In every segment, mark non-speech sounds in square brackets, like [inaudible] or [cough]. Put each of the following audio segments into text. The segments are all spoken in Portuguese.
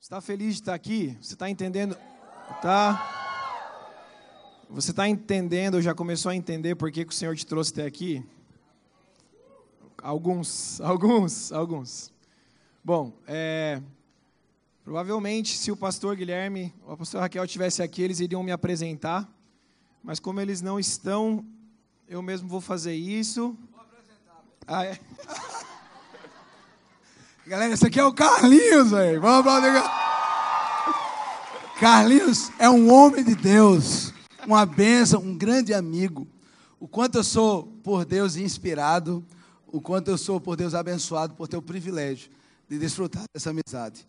está feliz de estar aqui? Você está entendendo? Tá? Você está entendendo, já começou a entender por que, que o Senhor te trouxe até aqui? Alguns, [laughs] alguns, alguns. Bom, é, provavelmente se o pastor Guilherme ou a Raquel estivesse aqui, eles iriam me apresentar, mas como eles não estão, eu mesmo vou fazer isso. Vou apresentar. Ah, é? [laughs] Galera, esse aqui é o Carlinhos, velho. Vamos aplaudir. Carlinhos é um homem de Deus, uma bênção, um grande amigo. O quanto eu sou por Deus inspirado, o quanto eu sou por Deus abençoado por ter o privilégio de desfrutar dessa amizade.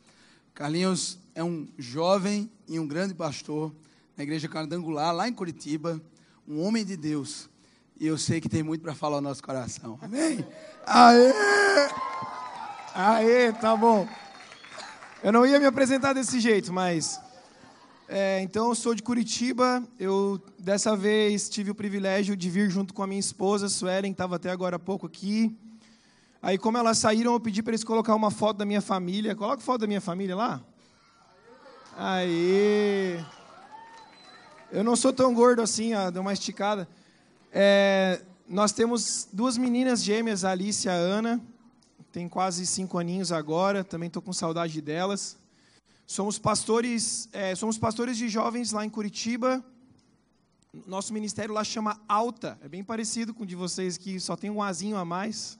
Carlinhos é um jovem e um grande pastor na igreja Candangular, lá em Curitiba, um homem de Deus. E eu sei que tem muito para falar no nosso coração. Amém? Aê! Aê, tá bom. Eu não ia me apresentar desse jeito, mas. É, então, eu sou de Curitiba. Eu, dessa vez, tive o privilégio de vir junto com a minha esposa, Suelen, que estava até agora há pouco aqui. Aí, como elas saíram, eu pedi para eles colocar uma foto da minha família. Coloca foto da minha família lá. Aê! Eu não sou tão gordo assim, ó, deu uma esticada. É, nós temos duas meninas gêmeas, a Alice e a Ana tem quase cinco aninhos agora, também estou com saudade delas. Somos pastores, é, somos pastores de jovens lá em Curitiba. Nosso ministério lá chama Alta, é bem parecido com o de vocês que só tem um azinho a mais.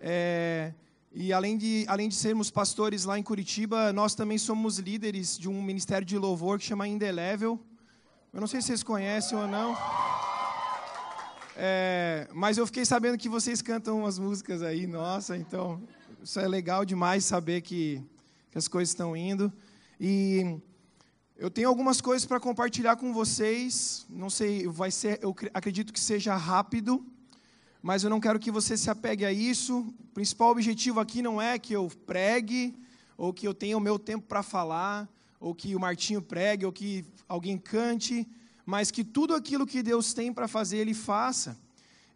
É, e além de, além de sermos pastores lá em Curitiba, nós também somos líderes de um ministério de louvor que chama Indelevel. Eu não sei se vocês conhecem ou não. É, mas eu fiquei sabendo que vocês cantam umas músicas aí, nossa, então isso é legal demais saber que, que as coisas estão indo. E eu tenho algumas coisas para compartilhar com vocês. Não sei, vai ser, eu acredito que seja rápido, mas eu não quero que você se apegue a isso. O principal objetivo aqui não é que eu pregue, ou que eu tenha o meu tempo para falar, ou que o Martinho pregue, ou que alguém cante mas que tudo aquilo que Deus tem para fazer, Ele faça,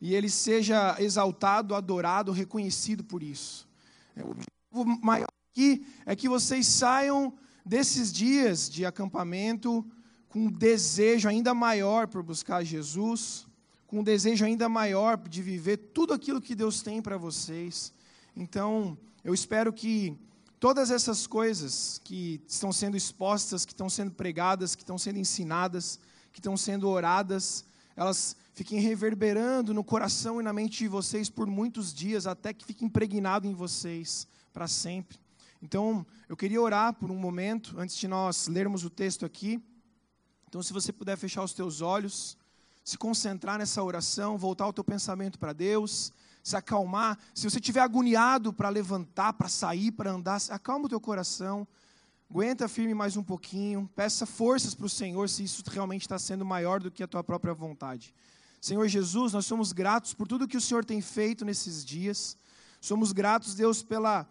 e Ele seja exaltado, adorado, reconhecido por isso. É, o objetivo maior aqui é que vocês saiam desses dias de acampamento com um desejo ainda maior por buscar Jesus, com um desejo ainda maior de viver tudo aquilo que Deus tem para vocês. Então, eu espero que todas essas coisas que estão sendo expostas, que estão sendo pregadas, que estão sendo ensinadas, que estão sendo oradas, elas fiquem reverberando no coração e na mente de vocês por muitos dias, até que fique impregnado em vocês para sempre. Então, eu queria orar por um momento, antes de nós lermos o texto aqui. Então, se você puder fechar os teus olhos, se concentrar nessa oração, voltar o teu pensamento para Deus, se acalmar. Se você estiver agoniado para levantar, para sair, para andar, acalma o teu coração. Aguenta firme mais um pouquinho. Peça forças para o Senhor se isso realmente está sendo maior do que a tua própria vontade. Senhor Jesus, nós somos gratos por tudo que o Senhor tem feito nesses dias. Somos gratos, Deus, pela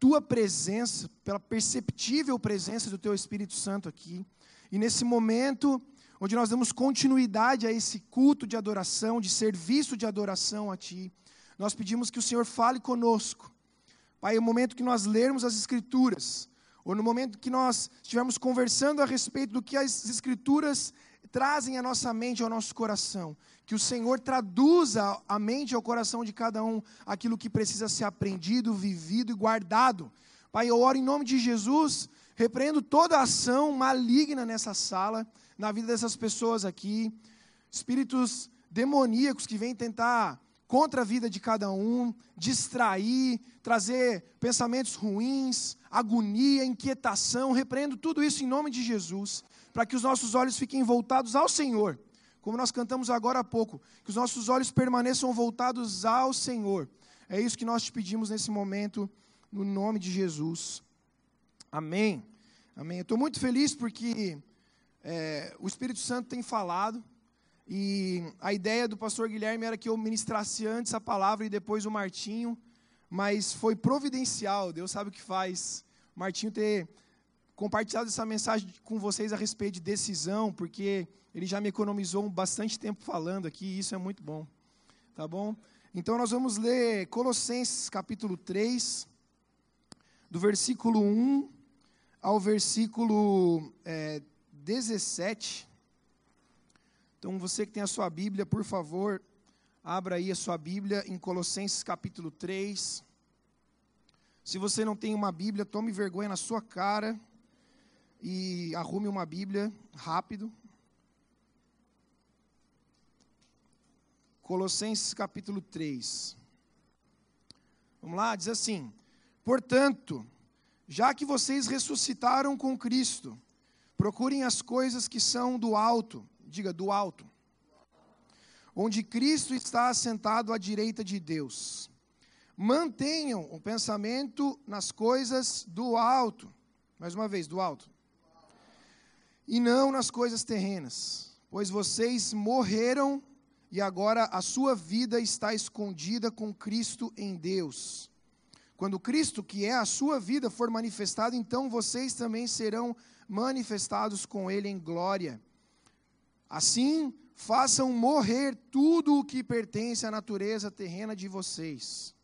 tua presença, pela perceptível presença do teu Espírito Santo aqui. E nesse momento, onde nós damos continuidade a esse culto de adoração, de serviço de adoração a Ti, nós pedimos que o Senhor fale conosco. Pai, é o momento que nós lermos as Escrituras, ou no momento que nós estivermos conversando a respeito do que as Escrituras trazem à nossa mente, ao nosso coração, que o Senhor traduza a mente e ao coração de cada um aquilo que precisa ser aprendido, vivido e guardado. Pai, eu oro em nome de Jesus, repreendo toda ação maligna nessa sala, na vida dessas pessoas aqui, espíritos demoníacos que vêm tentar contra a vida de cada um, distrair, trazer pensamentos ruins, agonia, inquietação. Repreendo tudo isso em nome de Jesus, para que os nossos olhos fiquem voltados ao Senhor. Como nós cantamos agora há pouco, que os nossos olhos permaneçam voltados ao Senhor. É isso que nós te pedimos nesse momento, no nome de Jesus. Amém. Amém. Estou muito feliz porque é, o Espírito Santo tem falado. E a ideia do pastor Guilherme era que eu ministrasse antes a palavra e depois o Martinho, mas foi providencial, Deus sabe o que faz. O Martinho ter compartilhado essa mensagem com vocês a respeito de decisão, porque ele já me economizou bastante tempo falando aqui, e isso é muito bom. Tá bom? Então nós vamos ler Colossenses capítulo 3, do versículo 1 ao versículo é, 17. Então, você que tem a sua Bíblia, por favor, abra aí a sua Bíblia em Colossenses capítulo 3. Se você não tem uma Bíblia, tome vergonha na sua cara e arrume uma Bíblia rápido. Colossenses capítulo 3. Vamos lá, diz assim: Portanto, já que vocês ressuscitaram com Cristo, procurem as coisas que são do alto, diga do alto, onde Cristo está assentado à direita de Deus. Mantenham o pensamento nas coisas do alto, mais uma vez, do alto, e não nas coisas terrenas, pois vocês morreram e agora a sua vida está escondida com Cristo em Deus. Quando Cristo, que é a sua vida, for manifestado, então vocês também serão manifestados com Ele em glória. Assim, façam morrer tudo o que pertence à natureza terrena de vocês: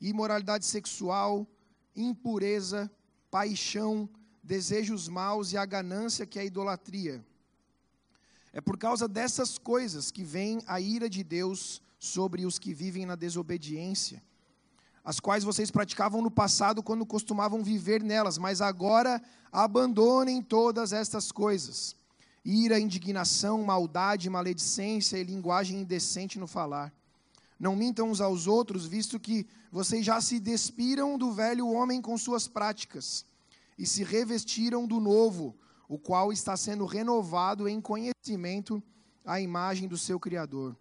imoralidade sexual, impureza, paixão, desejos maus e a ganância que é a idolatria. É por causa dessas coisas que vem a ira de Deus sobre os que vivem na desobediência, as quais vocês praticavam no passado quando costumavam viver nelas, mas agora abandonem todas estas coisas: ira, indignação, maldade, maledicência e linguagem indecente no falar. Não mintam uns aos outros, visto que vocês já se despiram do velho homem com suas práticas e se revestiram do novo o qual está sendo renovado em conhecimento à imagem do seu Criador.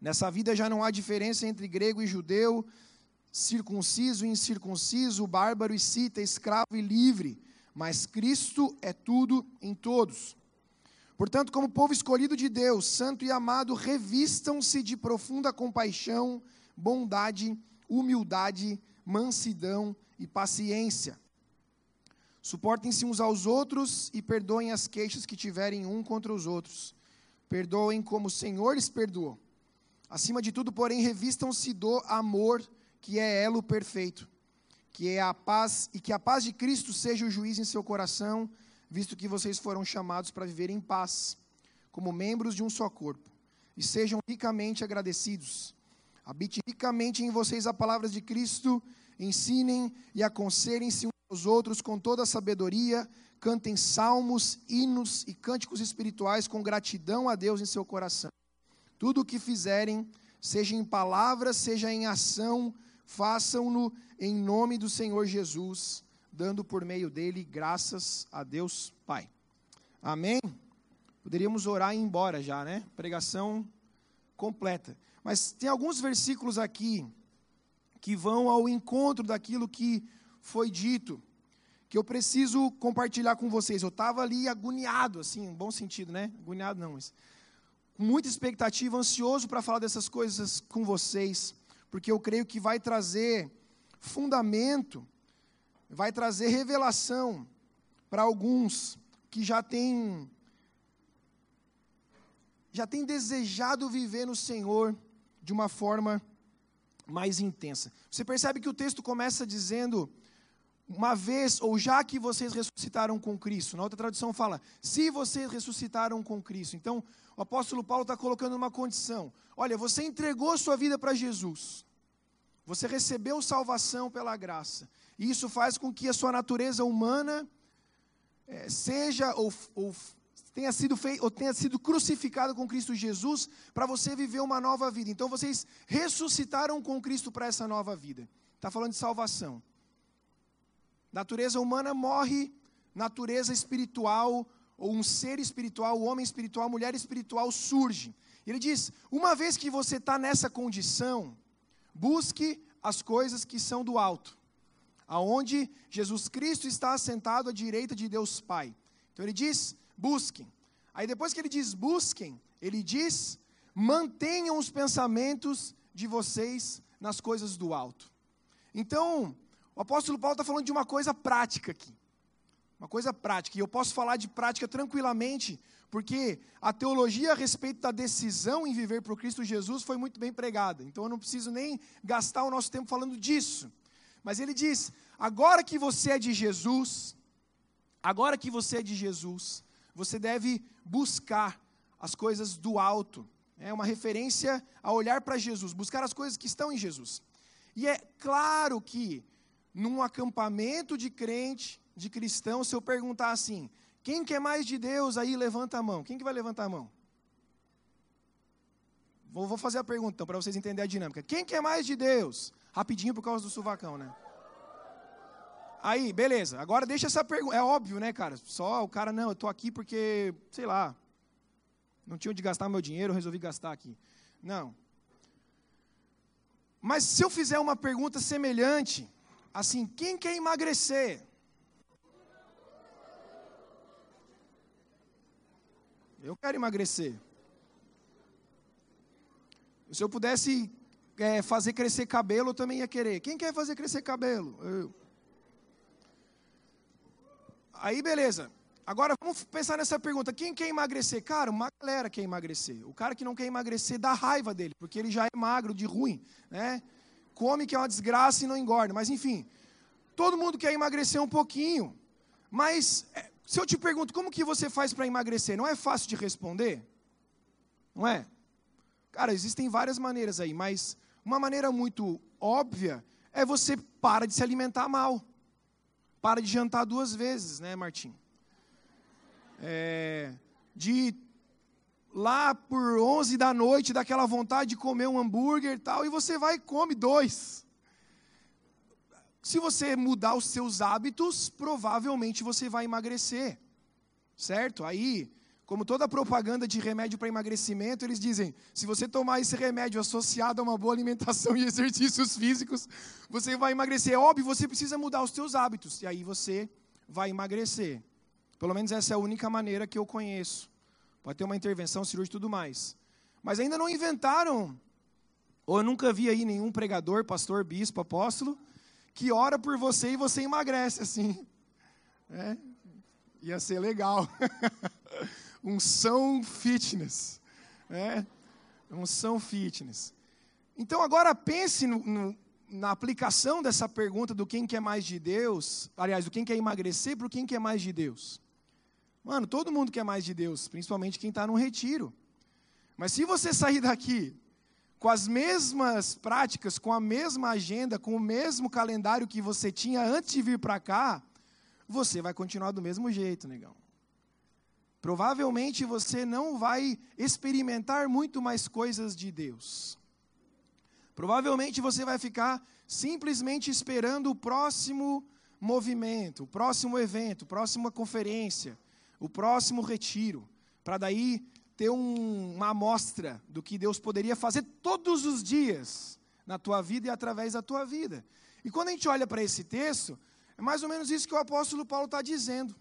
Nessa vida já não há diferença entre grego e judeu, circunciso e incircunciso, bárbaro e cita, escravo e livre, mas Cristo é tudo em todos. Portanto, como povo escolhido de Deus, santo e amado, revistam-se de profunda compaixão, bondade, humildade, mansidão e paciência Suportem-se uns aos outros e perdoem as queixas que tiverem um contra os outros. Perdoem como o Senhor lhes perdoou. Acima de tudo, porém, revistam-se do amor, que é elo perfeito, que é a paz e que a paz de Cristo seja o juiz em seu coração, visto que vocês foram chamados para viver em paz, como membros de um só corpo. E sejam ricamente agradecidos. Habite ricamente em vocês a palavra de Cristo, ensinem e aconselhem-se os outros com toda a sabedoria, cantem salmos, hinos e cânticos espirituais com gratidão a Deus em seu coração. Tudo o que fizerem, seja em palavras, seja em ação, façam-no em nome do Senhor Jesus, dando por meio dele graças a Deus Pai. Amém? Poderíamos orar e ir embora já, né? Pregação completa. Mas tem alguns versículos aqui que vão ao encontro daquilo que foi dito que eu preciso compartilhar com vocês. Eu estava ali agoniado, assim, em bom sentido, né? Agoniado não, mas com muita expectativa, ansioso para falar dessas coisas com vocês, porque eu creio que vai trazer fundamento, vai trazer revelação para alguns que já têm já têm desejado viver no Senhor de uma forma mais intensa. Você percebe que o texto começa dizendo uma vez, ou já que vocês ressuscitaram com Cristo. Na outra tradução fala, se vocês ressuscitaram com Cristo. Então, o apóstolo Paulo está colocando uma condição. Olha, você entregou sua vida para Jesus. Você recebeu salvação pela graça. E isso faz com que a sua natureza humana é, seja ou, ou tenha sido feito, ou tenha sido crucificada com Cristo Jesus para você viver uma nova vida. Então vocês ressuscitaram com Cristo para essa nova vida. Está falando de salvação. Natureza humana morre, natureza espiritual, ou um ser espiritual, homem espiritual, mulher espiritual surge. Ele diz: uma vez que você está nessa condição, busque as coisas que são do alto, aonde Jesus Cristo está assentado à direita de Deus Pai. Então ele diz: busquem. Aí depois que ele diz busquem, ele diz: mantenham os pensamentos de vocês nas coisas do alto. Então, o apóstolo Paulo está falando de uma coisa prática aqui. Uma coisa prática. E eu posso falar de prática tranquilamente, porque a teologia a respeito da decisão em viver para Cristo Jesus foi muito bem pregada. Então eu não preciso nem gastar o nosso tempo falando disso. Mas ele diz: agora que você é de Jesus, Agora que você é de Jesus, você deve buscar as coisas do alto. É uma referência a olhar para Jesus, buscar as coisas que estão em Jesus. E é claro que num acampamento de crente, de cristão, se eu perguntar assim, quem quer mais de Deus aí, levanta a mão. Quem que vai levantar a mão? Vou, vou fazer a pergunta então, para vocês entenderem a dinâmica. Quem quer mais de Deus? Rapidinho por causa do suvacão, né? Aí, beleza. Agora deixa essa pergunta. É óbvio, né, cara? Só o cara, não, eu tô aqui porque, sei lá, não tinha onde gastar meu dinheiro, resolvi gastar aqui. Não. Mas se eu fizer uma pergunta semelhante, assim, quem quer emagrecer? Eu quero emagrecer. Se eu pudesse é, fazer crescer cabelo, eu também ia querer. Quem quer fazer crescer cabelo? Eu. Aí, beleza. Agora vamos pensar nessa pergunta: quem quer emagrecer? Cara, uma galera quer emagrecer. O cara que não quer emagrecer dá raiva dele, porque ele já é magro, de ruim, né? Come que é uma desgraça e não engorda. Mas enfim, todo mundo quer emagrecer um pouquinho. Mas é, se eu te pergunto, como que você faz para emagrecer? Não é fácil de responder? Não é? Cara, existem várias maneiras aí, mas uma maneira muito óbvia é você para de se alimentar mal. Para de jantar duas vezes, né, Martim? É, de lá por 11 da noite, daquela vontade de comer um hambúrguer e tal, e você vai e come dois. Se você mudar os seus hábitos, provavelmente você vai emagrecer. Certo? Aí, como toda propaganda de remédio para emagrecimento, eles dizem: se você tomar esse remédio associado a uma boa alimentação e [laughs] exercícios físicos, você vai emagrecer. É óbvio, você precisa mudar os seus hábitos, e aí você vai emagrecer. Pelo menos essa é a única maneira que eu conheço. Pode ter uma intervenção cirúrgica e tudo mais. Mas ainda não inventaram, ou eu nunca vi aí nenhum pregador, pastor, bispo, apóstolo, que ora por você e você emagrece assim. É, ia ser legal. [laughs] um são fitness. É, um são fitness. Então agora pense no, no, na aplicação dessa pergunta do quem quer mais de Deus, aliás, do quem quer emagrecer para o quem quer mais de Deus. Mano, todo mundo quer mais de Deus, principalmente quem está no retiro. Mas se você sair daqui com as mesmas práticas, com a mesma agenda, com o mesmo calendário que você tinha antes de vir para cá, você vai continuar do mesmo jeito, negão. Provavelmente você não vai experimentar muito mais coisas de Deus. Provavelmente você vai ficar simplesmente esperando o próximo movimento, o próximo evento, a próxima conferência, o próximo retiro, para daí ter um, uma amostra do que Deus poderia fazer todos os dias na tua vida e através da tua vida. E quando a gente olha para esse texto, é mais ou menos isso que o apóstolo Paulo está dizendo.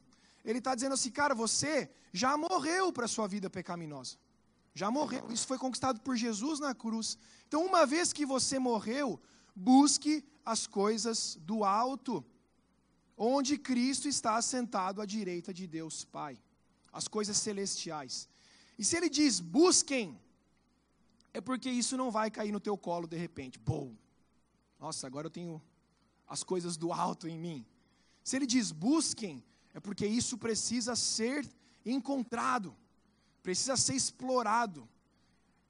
Ele está dizendo assim, cara, você já morreu para a sua vida pecaminosa. Já morreu. Isso foi conquistado por Jesus na cruz. Então, uma vez que você morreu, busque as coisas do alto, onde Cristo está assentado à direita de Deus Pai. As coisas celestiais. E se ele diz busquem, é porque isso não vai cair no teu colo de repente. Bom, nossa, agora eu tenho as coisas do alto em mim. Se ele diz busquem, é porque isso precisa ser encontrado, precisa ser explorado.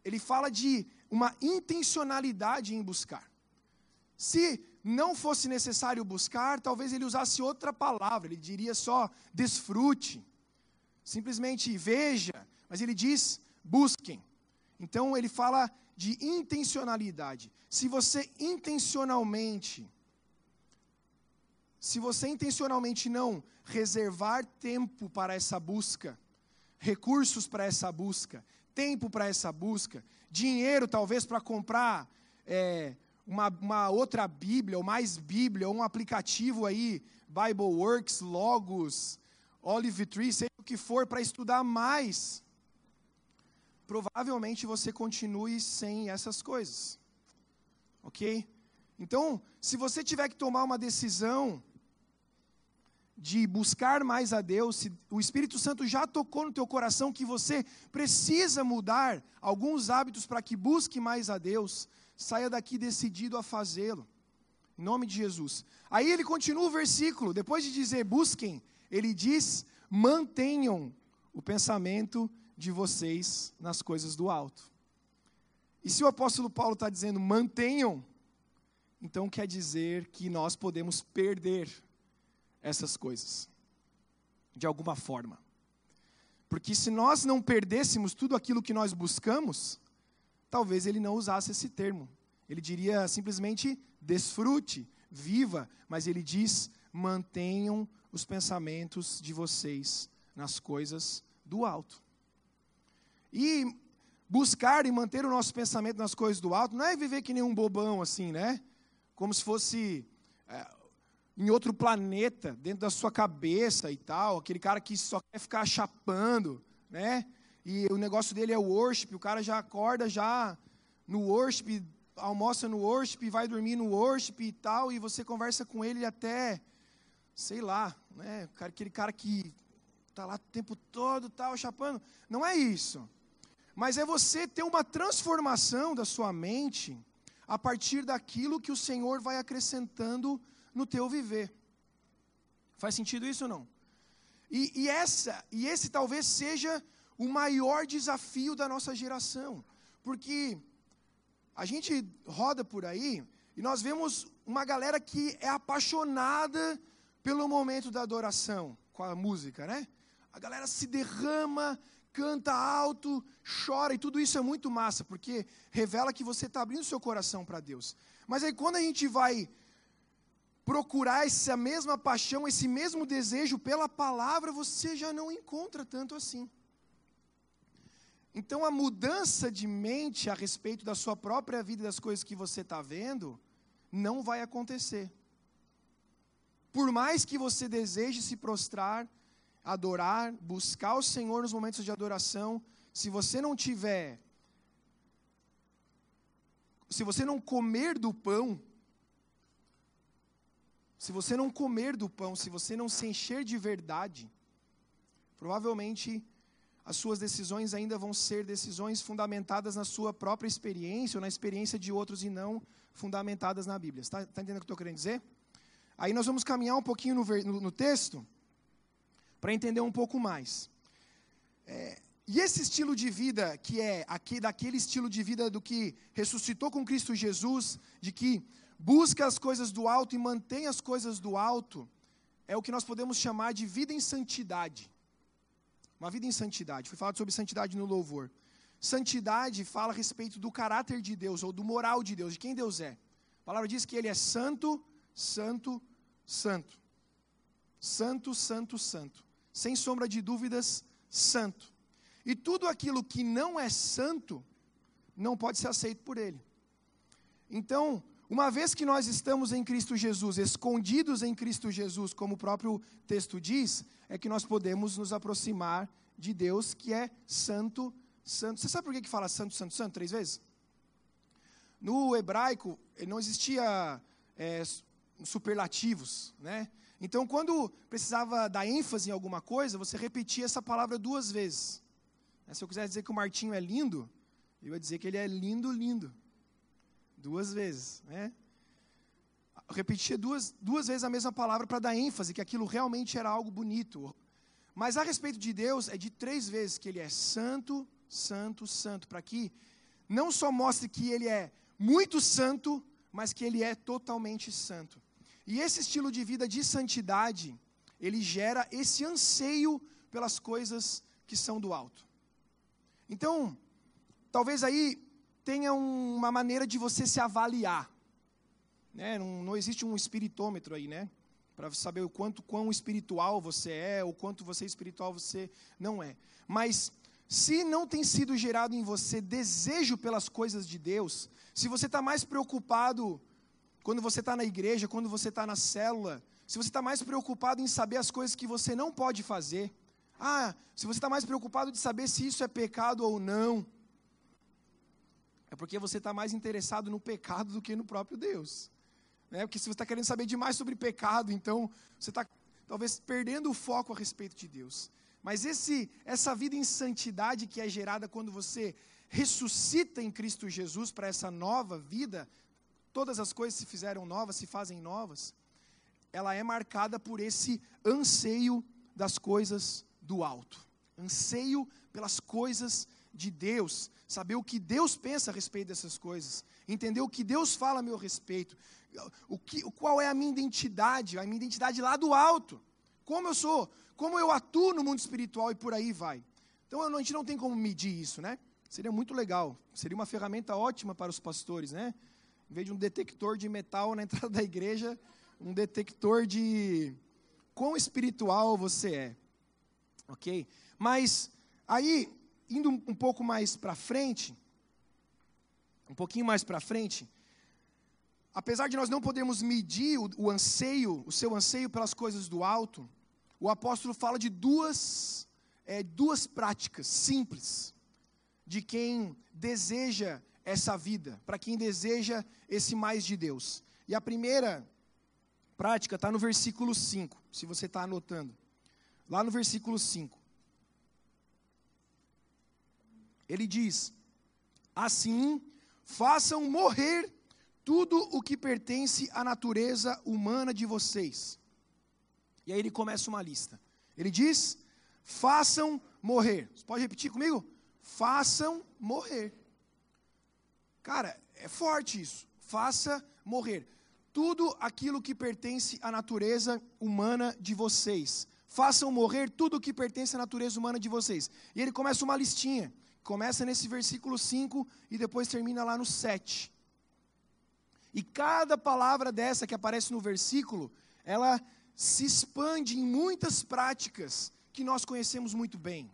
Ele fala de uma intencionalidade em buscar. Se não fosse necessário buscar, talvez ele usasse outra palavra, ele diria só desfrute, simplesmente veja, mas ele diz: busquem. Então ele fala de intencionalidade. Se você intencionalmente, se você intencionalmente não reservar tempo para essa busca, recursos para essa busca, tempo para essa busca, dinheiro talvez para comprar é, uma, uma, outra Bíblia, ou mais Bíblia, ou um aplicativo aí, Bible Works, Logos, Olive Tree, seja o que for, para estudar mais provavelmente você continue sem essas coisas. Ok? Então, se você tiver que tomar uma decisão de buscar mais a Deus, se o Espírito Santo já tocou no teu coração que você precisa mudar alguns hábitos para que busque mais a Deus, saia daqui decidido a fazê-lo. Em nome de Jesus. Aí ele continua o versículo, depois de dizer busquem, ele diz: mantenham o pensamento de vocês nas coisas do alto. E se o apóstolo Paulo está dizendo mantenham, então quer dizer que nós podemos perder essas coisas, de alguma forma. Porque se nós não perdêssemos tudo aquilo que nós buscamos, talvez ele não usasse esse termo. Ele diria simplesmente desfrute, viva, mas ele diz mantenham os pensamentos de vocês nas coisas do alto. E buscar e manter o nosso pensamento nas coisas do alto não é viver que nem um bobão assim, né? Como se fosse é, em outro planeta, dentro da sua cabeça e tal, aquele cara que só quer ficar chapando, né? E o negócio dele é o worship, o cara já acorda já no worship, almoça no worship, vai dormir no worship e tal, e você conversa com ele até, sei lá, né? Aquele cara que tá lá o tempo todo, tal, chapando. Não é isso mas é você ter uma transformação da sua mente a partir daquilo que o Senhor vai acrescentando no teu viver. Faz sentido isso ou não? E, e, essa, e esse talvez seja o maior desafio da nossa geração, porque a gente roda por aí e nós vemos uma galera que é apaixonada pelo momento da adoração com a música, né? A galera se derrama, canta alto, chora, e tudo isso é muito massa, porque revela que você está abrindo seu coração para Deus. Mas aí quando a gente vai procurar essa mesma paixão, esse mesmo desejo pela palavra, você já não encontra tanto assim. Então a mudança de mente a respeito da sua própria vida e das coisas que você está vendo, não vai acontecer. Por mais que você deseje se prostrar, adorar, buscar o Senhor nos momentos de adoração, se você não tiver, se você não comer do pão, se você não comer do pão, se você não se encher de verdade, provavelmente as suas decisões ainda vão ser decisões fundamentadas na sua própria experiência ou na experiência de outros e não fundamentadas na Bíblia. Está tá entendendo o que eu estou querendo dizer? Aí nós vamos caminhar um pouquinho no, no, no texto para entender um pouco mais. É, e esse estilo de vida, que é aqui, daquele estilo de vida do que ressuscitou com Cristo Jesus, de que busca as coisas do alto e mantém as coisas do alto, é o que nós podemos chamar de vida em santidade. Uma vida em santidade. Foi falado sobre santidade no louvor. Santidade fala a respeito do caráter de Deus, ou do moral de Deus, de quem Deus é. A palavra diz que Ele é santo, santo, santo. Santo, santo, santo sem sombra de dúvidas, santo. E tudo aquilo que não é santo, não pode ser aceito por ele. Então, uma vez que nós estamos em Cristo Jesus, escondidos em Cristo Jesus, como o próprio texto diz, é que nós podemos nos aproximar de Deus que é santo, santo. Você sabe por que, que fala santo, santo, santo três vezes? No hebraico, não existia é, superlativos, né? Então, quando precisava dar ênfase em alguma coisa, você repetia essa palavra duas vezes. Né, se eu quiser dizer que o Martinho é lindo, eu ia dizer que ele é lindo, lindo. Duas vezes, né? Repetia duas, duas vezes a mesma palavra para dar ênfase, que aquilo realmente era algo bonito. Mas a respeito de Deus, é de três vezes que ele é santo, santo, santo, para que não só mostre que ele é muito santo, mas que ele é totalmente santo. E esse estilo de vida de santidade, ele gera esse anseio pelas coisas que são do alto. Então, talvez aí tenha uma maneira de você se avaliar. Né? Não, não existe um espiritômetro aí, né? Para saber o quanto quão espiritual você é, ou quanto você é espiritual você não é. Mas se não tem sido gerado em você desejo pelas coisas de Deus, se você está mais preocupado quando você está na igreja, quando você está na célula, se você está mais preocupado em saber as coisas que você não pode fazer, ah, se você está mais preocupado de saber se isso é pecado ou não, é porque você está mais interessado no pecado do que no próprio Deus. Né? Porque se você está querendo saber demais sobre pecado, então você está talvez perdendo o foco a respeito de Deus. Mas esse, essa vida em santidade que é gerada quando você ressuscita em Cristo Jesus para essa nova vida, todas as coisas se fizeram novas, se fazem novas, ela é marcada por esse anseio das coisas do alto. Anseio pelas coisas de Deus, saber o que Deus pensa a respeito dessas coisas, entender o que Deus fala a meu respeito, o que, qual é a minha identidade, a minha identidade lá do alto, como eu sou, como eu atuo no mundo espiritual e por aí vai. Então a gente não tem como medir isso, né? Seria muito legal, seria uma ferramenta ótima para os pastores, né? Em vez de um detector de metal na [laughs] entrada da igreja, um detector de quão espiritual você é, ok? Mas aí indo um pouco mais para frente, um pouquinho mais para frente, apesar de nós não podermos medir o, o, anseio, o seu anseio pelas coisas do alto, o apóstolo fala de duas, é, duas práticas simples de quem deseja essa vida, para quem deseja esse mais de Deus. E a primeira prática está no versículo 5, se você está anotando. Lá no versículo 5. Ele diz: Assim, façam morrer tudo o que pertence à natureza humana de vocês. E aí ele começa uma lista. Ele diz: façam morrer. Você pode repetir comigo? Façam morrer. Cara, é forte isso. Faça morrer tudo aquilo que pertence à natureza humana de vocês. Façam morrer tudo o que pertence à natureza humana de vocês. E ele começa uma listinha. Começa nesse versículo 5 e depois termina lá no 7. E cada palavra dessa que aparece no versículo, ela se expande em muitas práticas que nós conhecemos muito bem.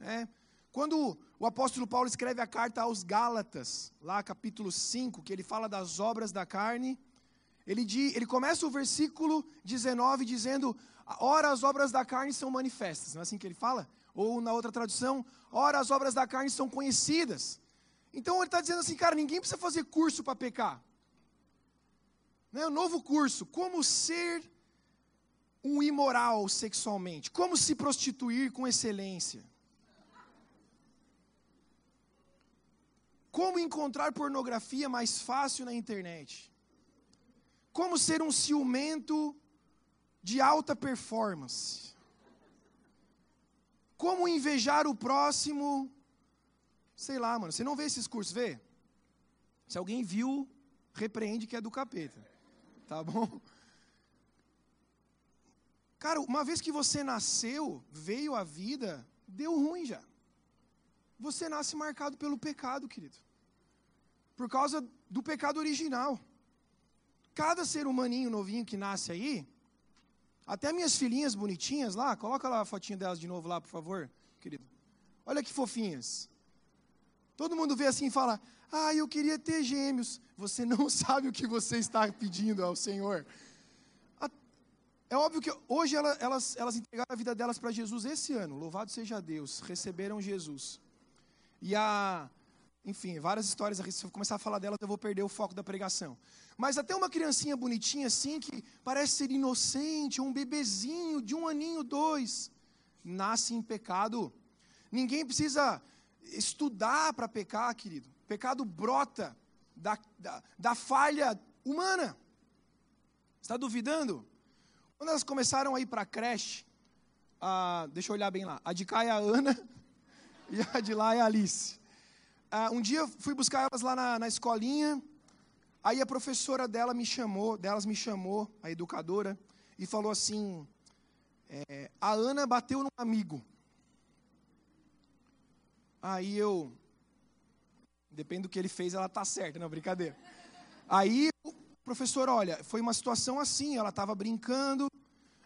É. Quando o apóstolo Paulo escreve a carta aos Gálatas, lá capítulo 5, que ele fala das obras da carne, ele, diz, ele começa o versículo 19 dizendo: Ora, as obras da carne são manifestas, não é assim que ele fala? Ou na outra tradução, ora, as obras da carne são conhecidas. Então ele está dizendo assim, cara, ninguém precisa fazer curso para pecar. Né? Um novo curso, como ser um imoral sexualmente, como se prostituir com excelência. Como encontrar pornografia mais fácil na internet. Como ser um ciumento de alta performance. Como invejar o próximo? Sei lá, mano. Você não vê esses cursos, vê? Se alguém viu, repreende que é do capeta. Tá bom? Cara, uma vez que você nasceu, veio a vida, deu ruim já. Você nasce marcado pelo pecado, querido. Por causa do pecado original. Cada ser humaninho novinho que nasce aí, até minhas filhinhas bonitinhas lá, coloca lá a fotinha delas de novo lá, por favor, querido. Olha que fofinhas. Todo mundo vê assim e fala: Ah, eu queria ter gêmeos. Você não [laughs] sabe o que você está pedindo ao Senhor. É óbvio que hoje elas, elas, elas entregaram a vida delas para Jesus esse ano. Louvado seja Deus. Receberam Jesus. E a. Enfim, várias histórias. Se eu começar a falar delas, eu vou perder o foco da pregação. Mas até uma criancinha bonitinha assim, que parece ser inocente, um bebezinho de um aninho, dois, nasce em pecado. Ninguém precisa estudar para pecar, querido. Pecado brota da, da, da falha humana. Está duvidando? Quando elas começaram a ir para a creche, deixa eu olhar bem lá, a de cá é a Ana e a de lá é a Alice. um dia fui buscar elas lá na, na escolinha, Aí a professora dela me chamou, delas me chamou, a educadora, e falou assim: é, a Ana bateu num amigo. Aí eu, depende do que ele fez, ela tá certa, não brincadeira. Aí o professor, olha, foi uma situação assim, ela estava brincando,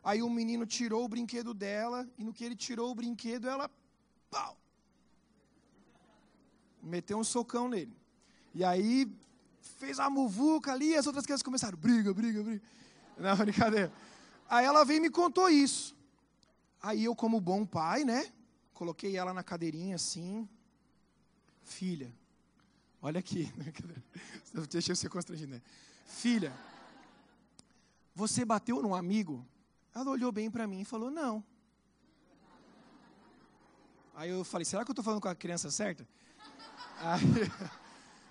aí o menino tirou o brinquedo dela, e no que ele tirou o brinquedo, ela, pau, meteu um socão nele. E aí fez a muvuca ali, e as outras crianças começaram, briga, briga, briga. Não, [laughs] brincadeira. Aí ela veio e me contou isso. Aí eu, como bom pai, né? Coloquei ela na cadeirinha assim. Filha, olha aqui. [laughs] Deixa ser constrangido, né? Filha, você bateu num amigo? Ela olhou bem para mim e falou, não. Aí eu falei, será que eu estou falando com a criança certa? Aí, [laughs]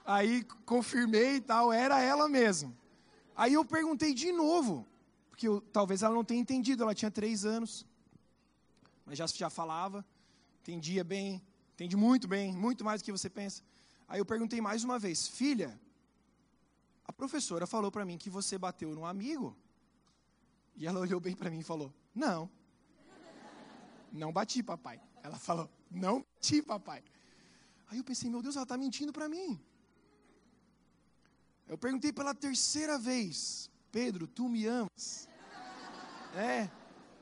Aí confirmei e tal, era ela mesmo. Aí eu perguntei de novo, porque eu, talvez ela não tenha entendido, ela tinha três anos. mas já, já falava, entendia bem, entende muito bem, muito mais do que você pensa. Aí eu perguntei mais uma vez, filha, a professora falou para mim que você bateu num amigo. E ela olhou bem para mim e falou: Não. Não bati, papai. Ela falou: Não bati, papai. Aí eu pensei: Meu Deus, ela está mentindo para mim. Eu perguntei pela terceira vez: Pedro, tu me amas? É.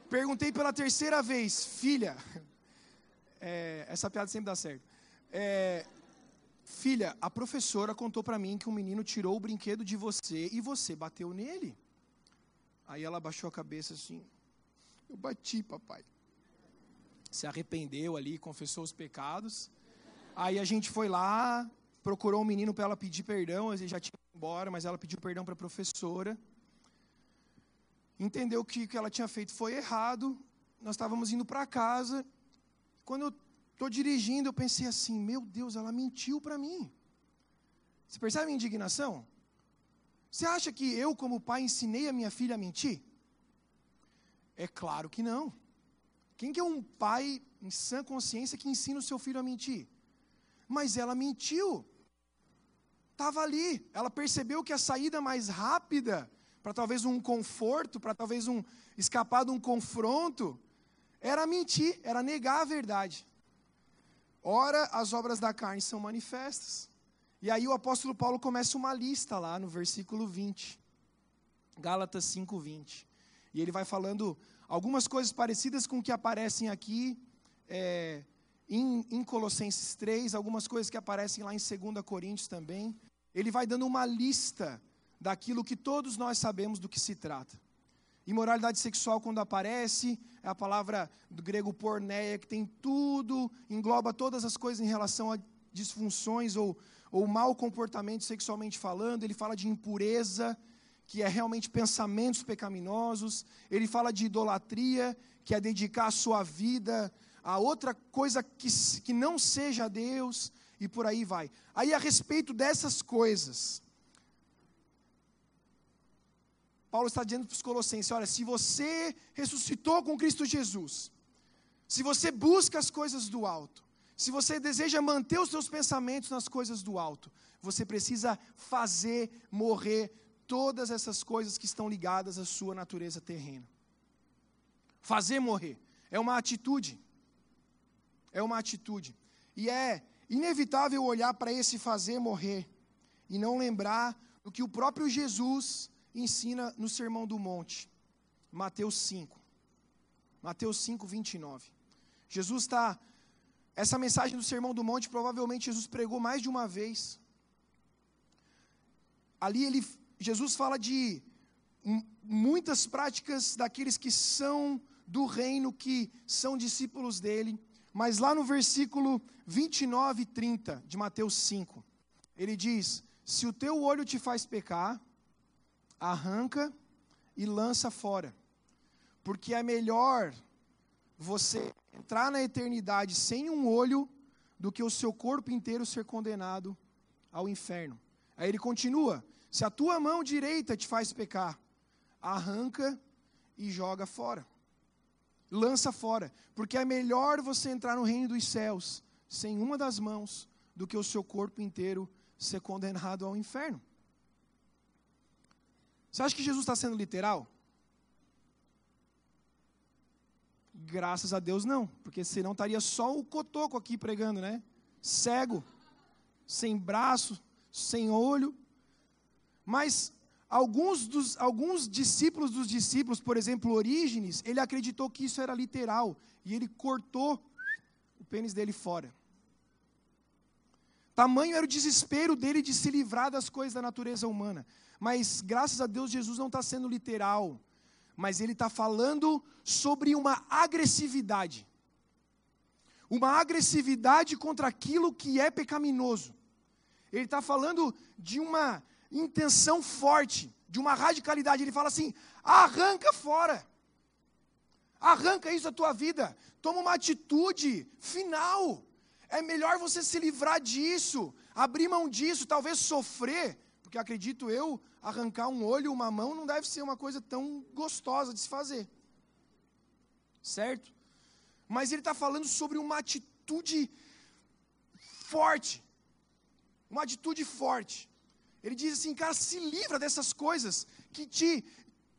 Perguntei pela terceira vez: Filha. [laughs] É, essa piada sempre dá certo. É, filha, a professora contou para mim que um menino tirou o brinquedo de você e você bateu nele. Aí ela baixou a cabeça assim: Eu bati, papai. Se arrependeu ali, confessou os pecados. Aí a gente foi lá, procurou um menino para ela pedir perdão, ele já tinha ido embora, mas ela pediu perdão para a professora. Entendeu que o que ela tinha feito foi errado. Nós estávamos indo para casa. Quando eu estou dirigindo, eu pensei assim: meu Deus, ela mentiu para mim. Você percebe a minha indignação? Você acha que eu, como pai, ensinei a minha filha a mentir? É claro que não. Quem que é um pai em sã consciência que ensina o seu filho a mentir? Mas ela mentiu. Estava ali. Ela percebeu que a saída mais rápida, para talvez um conforto, para talvez um escapar de um confronto, era mentir, era negar a verdade. Ora, as obras da carne são manifestas. E aí o apóstolo Paulo começa uma lista lá no versículo 20. Gálatas 5, 20. E ele vai falando algumas coisas parecidas com o que aparecem aqui é, em, em Colossenses 3, algumas coisas que aparecem lá em 2 Coríntios também. Ele vai dando uma lista daquilo que todos nós sabemos do que se trata. Imoralidade sexual, quando aparece, é a palavra do grego porneia, que tem tudo, engloba todas as coisas em relação a disfunções ou ou mau comportamento sexualmente falando, ele fala de impureza, que é realmente pensamentos pecaminosos, ele fala de idolatria, que é dedicar a sua vida a outra coisa que, que não seja Deus, e por aí vai. Aí, a respeito dessas coisas, Paulo está dizendo para os Colossenses: olha, se você ressuscitou com Cristo Jesus, se você busca as coisas do alto, se você deseja manter os seus pensamentos nas coisas do alto, você precisa fazer morrer todas essas coisas que estão ligadas à sua natureza terrena. Fazer morrer é uma atitude. É uma atitude. E é inevitável olhar para esse fazer morrer e não lembrar do que o próprio Jesus ensina no Sermão do Monte, Mateus 5. Mateus 5, 29. Jesus está essa mensagem do Sermão do Monte, provavelmente Jesus pregou mais de uma vez. Ali ele, Jesus fala de muitas práticas daqueles que são do reino, que são discípulos dele. Mas lá no versículo 29 e 30 de Mateus 5, ele diz: Se o teu olho te faz pecar, arranca e lança fora, porque é melhor você entrar na eternidade sem um olho do que o seu corpo inteiro ser condenado ao inferno. Aí ele continua: se a tua mão direita te faz pecar, arranca e joga fora. Lança fora, porque é melhor você entrar no reino dos céus sem uma das mãos do que o seu corpo inteiro ser condenado ao inferno. Você acha que Jesus está sendo literal? Graças a Deus não, porque senão estaria só o cotoco aqui pregando, né? Cego, sem braço, sem olho. Mas alguns, dos, alguns discípulos dos discípulos, por exemplo, Orígenes, ele acreditou que isso era literal e ele cortou o pênis dele fora. Tamanho era o desespero dele de se livrar das coisas da natureza humana. Mas graças a Deus Jesus não está sendo literal mas ele está falando sobre uma agressividade. Uma agressividade contra aquilo que é pecaminoso. Ele está falando de uma intenção forte, de uma radicalidade. Ele fala assim: arranca fora, arranca isso da tua vida, toma uma atitude final. É melhor você se livrar disso, abrir mão disso, talvez sofrer, porque acredito eu, arrancar um olho, uma mão, não deve ser uma coisa tão gostosa de se fazer. Certo? mas ele está falando sobre uma atitude forte. Uma atitude forte. Ele diz assim, cara, se livra dessas coisas que te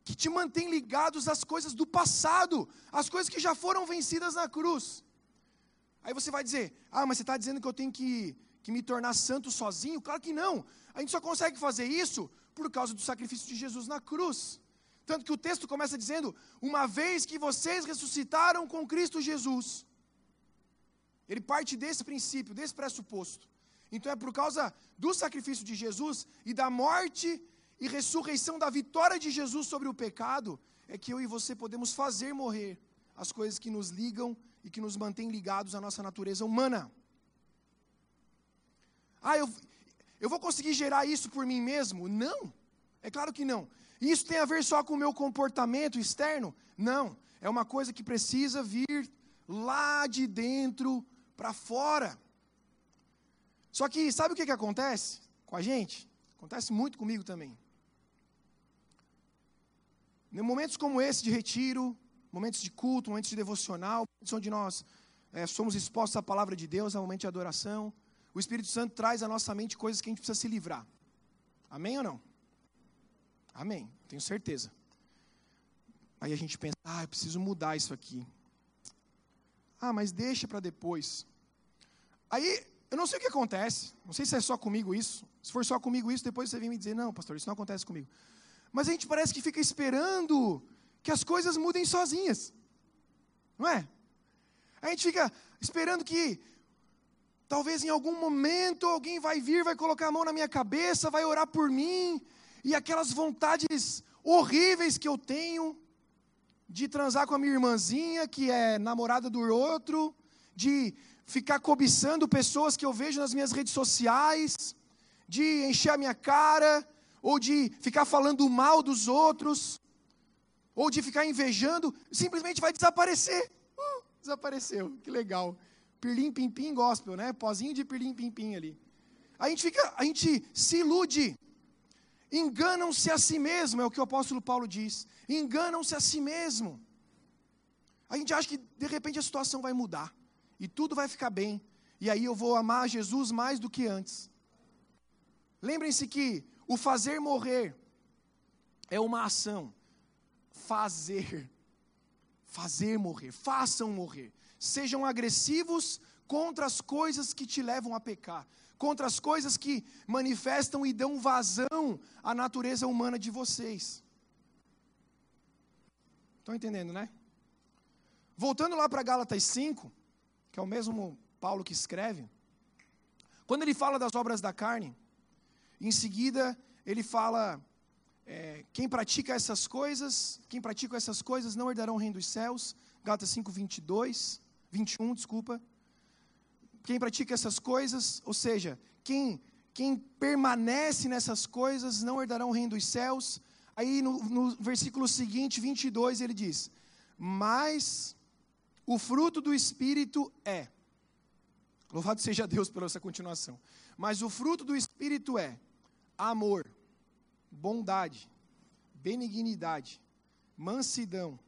que te mantém ligados às coisas do passado, às coisas que já foram vencidas na cruz. Aí você vai dizer, ah, mas você está dizendo que eu tenho que, que me tornar santo sozinho? Claro que não. A gente só consegue fazer isso por causa do sacrifício de Jesus na cruz. Tanto que o texto começa dizendo: Uma vez que vocês ressuscitaram com Cristo Jesus. Ele parte desse princípio, desse pressuposto. Então é por causa do sacrifício de Jesus e da morte e ressurreição da vitória de Jesus sobre o pecado, é que eu e você podemos fazer morrer as coisas que nos ligam e que nos mantêm ligados à nossa natureza humana. Ah, eu, eu vou conseguir gerar isso por mim mesmo? Não, é claro que não. Isso tem a ver só com o meu comportamento externo? Não. É uma coisa que precisa vir lá de dentro para fora. Só que sabe o que, que acontece com a gente? Acontece muito comigo também. Em momentos como esse de retiro, momentos de culto, momentos de devocional, momentos onde nós é, somos expostos à palavra de Deus, ao momento de adoração, o Espírito Santo traz à nossa mente coisas que a gente precisa se livrar. Amém ou não? Amém, tenho certeza. Aí a gente pensa, ah, eu preciso mudar isso aqui. Ah, mas deixa para depois. Aí, eu não sei o que acontece, não sei se é só comigo isso. Se for só comigo isso, depois você vem me dizer, não, pastor, isso não acontece comigo. Mas a gente parece que fica esperando que as coisas mudem sozinhas. Não é? A gente fica esperando que talvez em algum momento alguém vai vir, vai colocar a mão na minha cabeça, vai orar por mim, e aquelas vontades horríveis que eu tenho de transar com a minha irmãzinha, que é namorada do outro, de ficar cobiçando pessoas que eu vejo nas minhas redes sociais, de encher a minha cara, ou de ficar falando mal dos outros, ou de ficar invejando, simplesmente vai desaparecer. Uh, desapareceu, que legal. Pirlim pim pim gospel, né? Pozinho de pirlim pim pim ali. A gente fica, a gente se ilude Enganam-se a si mesmo, é o que o apóstolo Paulo diz. Enganam-se a si mesmo. A gente acha que de repente a situação vai mudar e tudo vai ficar bem, e aí eu vou amar Jesus mais do que antes. Lembrem-se que o fazer morrer é uma ação. Fazer. Fazer morrer. Façam morrer. Sejam agressivos contra as coisas que te levam a pecar contra as coisas que manifestam e dão vazão à natureza humana de vocês. Estão entendendo, né? Voltando lá para Gálatas 5, que é o mesmo Paulo que escreve, quando ele fala das obras da carne, em seguida ele fala: é, quem pratica essas coisas, quem pratica essas coisas não herdarão o reino dos céus. Gálatas 5, 22, 21, desculpa quem pratica essas coisas, ou seja, quem, quem permanece nessas coisas não herdarão o reino dos céus. Aí no, no versículo seguinte, 22, ele diz: Mas o fruto do Espírito é. Louvado seja Deus pela essa continuação. Mas o fruto do Espírito é amor, bondade, benignidade, mansidão,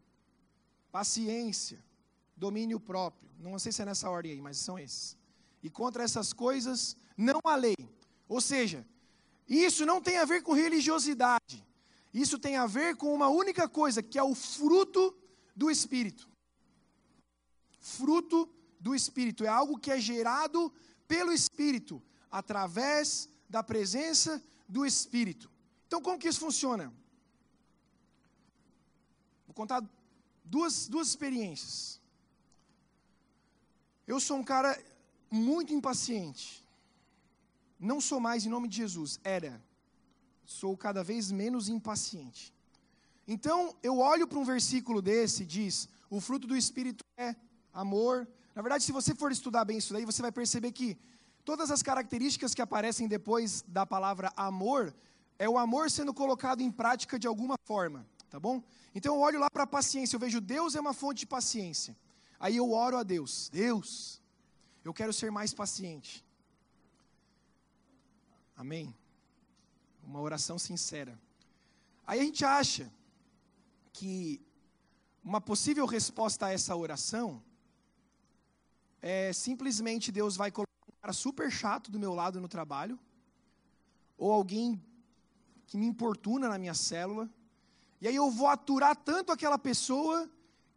paciência, domínio próprio. Não sei se é nessa ordem aí, mas são esses e contra essas coisas não há lei. Ou seja, isso não tem a ver com religiosidade. Isso tem a ver com uma única coisa, que é o fruto do Espírito. Fruto do Espírito. É algo que é gerado pelo Espírito, através da presença do Espírito. Então, como que isso funciona? Vou contar duas, duas experiências. Eu sou um cara muito impaciente. Não sou mais em nome de Jesus, era. Sou cada vez menos impaciente. Então, eu olho para um versículo desse diz: o fruto do Espírito é amor. Na verdade, se você for estudar bem isso daí, você vai perceber que todas as características que aparecem depois da palavra amor, é o amor sendo colocado em prática de alguma forma, tá bom? Então eu olho lá para a paciência, eu vejo Deus é uma fonte de paciência. Aí eu oro a Deus: Deus, eu quero ser mais paciente. Amém? Uma oração sincera. Aí a gente acha que uma possível resposta a essa oração é, simplesmente Deus vai colocar um cara super chato do meu lado no trabalho, ou alguém que me importuna na minha célula, e aí eu vou aturar tanto aquela pessoa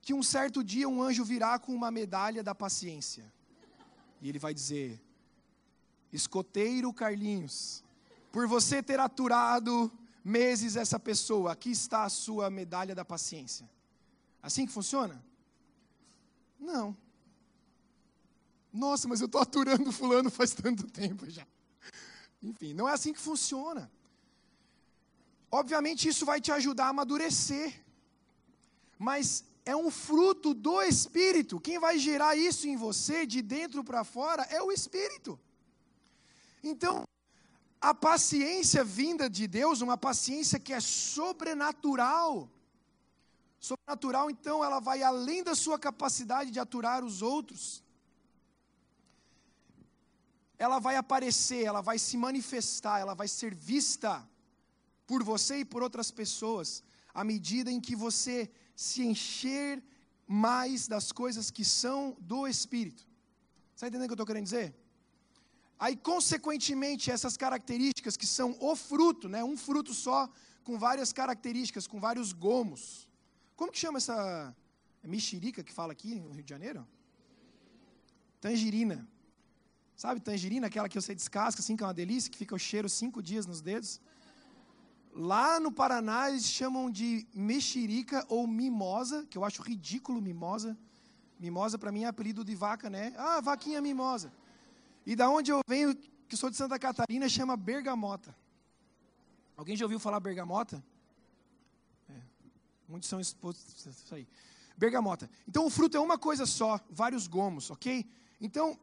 que um certo dia um anjo virá com uma medalha da paciência. E ele vai dizer: Escoteiro Carlinhos, por você ter aturado meses essa pessoa, aqui está a sua medalha da paciência. Assim que funciona? Não. Nossa, mas eu estou aturando fulano faz tanto [laughs] tempo já. Enfim, não é assim que funciona. Obviamente isso vai te ajudar a amadurecer. Mas é um fruto do Espírito. Quem vai gerar isso em você, de dentro para fora, é o Espírito. Então, a paciência vinda de Deus, uma paciência que é sobrenatural. Sobrenatural, então, ela vai além da sua capacidade de aturar os outros. Ela vai aparecer, ela vai se manifestar, ela vai ser vista por você e por outras pessoas, à medida em que você se encher mais das coisas que são do Espírito. Está entendendo o que eu estou querendo dizer? Aí, consequentemente, essas características que são o fruto, né, um fruto só, com várias características, com vários gomos. Como que chama essa mexerica que fala aqui no Rio de Janeiro? Tangerina. Sabe tangerina, aquela que você descasca, assim, que é uma delícia, que fica o cheiro cinco dias nos dedos? Lá no Paraná eles chamam de mexerica ou mimosa, que eu acho ridículo mimosa. Mimosa para mim é apelido de vaca, né? Ah, vaquinha mimosa. E da onde eu venho, que sou de Santa Catarina, chama bergamota. Alguém já ouviu falar bergamota? É, muitos são expostos isso aí. Bergamota. Então o fruto é uma coisa só, vários gomos, ok? Então,